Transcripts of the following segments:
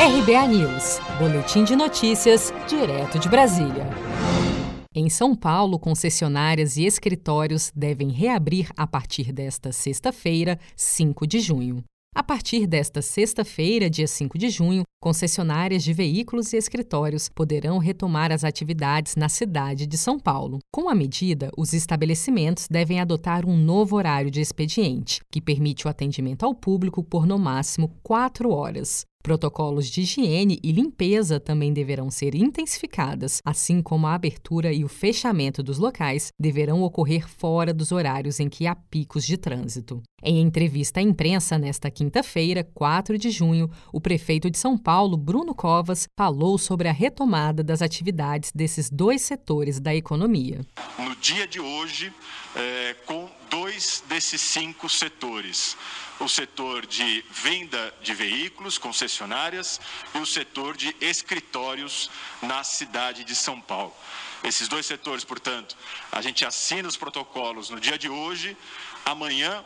RBA News, Boletim de Notícias, direto de Brasília. Em São Paulo, concessionárias e escritórios devem reabrir a partir desta sexta-feira, 5 de junho. A partir desta sexta-feira, dia 5 de junho, concessionárias de veículos e escritórios poderão retomar as atividades na cidade de São Paulo. Com a medida, os estabelecimentos devem adotar um novo horário de expediente, que permite o atendimento ao público por no máximo quatro horas. Protocolos de higiene e limpeza também deverão ser intensificadas, assim como a abertura e o fechamento dos locais deverão ocorrer fora dos horários em que há picos de trânsito. Em entrevista à imprensa nesta quinta-feira, 4 de junho, o prefeito de São Paulo, Bruno Covas, falou sobre a retomada das atividades desses dois setores da economia. No dia de hoje, é, com dois desses cinco setores: o setor de venda de veículos, concessionárias, e o setor de escritórios na cidade de São Paulo. Esses dois setores, portanto, a gente assina os protocolos no dia de hoje, amanhã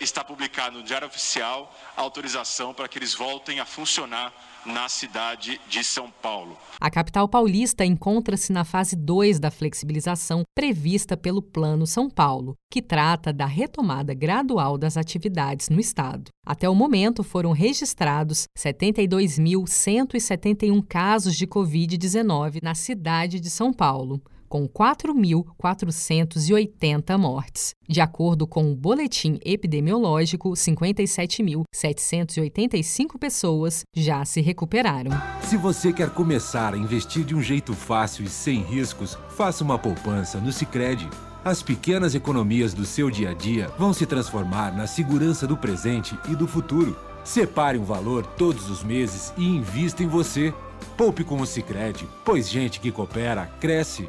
está publicado no Diário Oficial a autorização para que eles voltem a funcionar na cidade de São Paulo. A capital paulista encontra-se na fase 2 da flexibilização prevista pelo Plano São Paulo, que trata da retomada gradual das atividades no estado. Até o momento foram registrados 72.171 casos de Covid-19 na cidade de São Paulo com 4.480 mortes. De acordo com o boletim epidemiológico, 57.785 pessoas já se recuperaram. Se você quer começar a investir de um jeito fácil e sem riscos, faça uma poupança no Sicredi. As pequenas economias do seu dia a dia vão se transformar na segurança do presente e do futuro. Separe um valor todos os meses e invista em você. Poupe com o Sicredi, pois gente que coopera cresce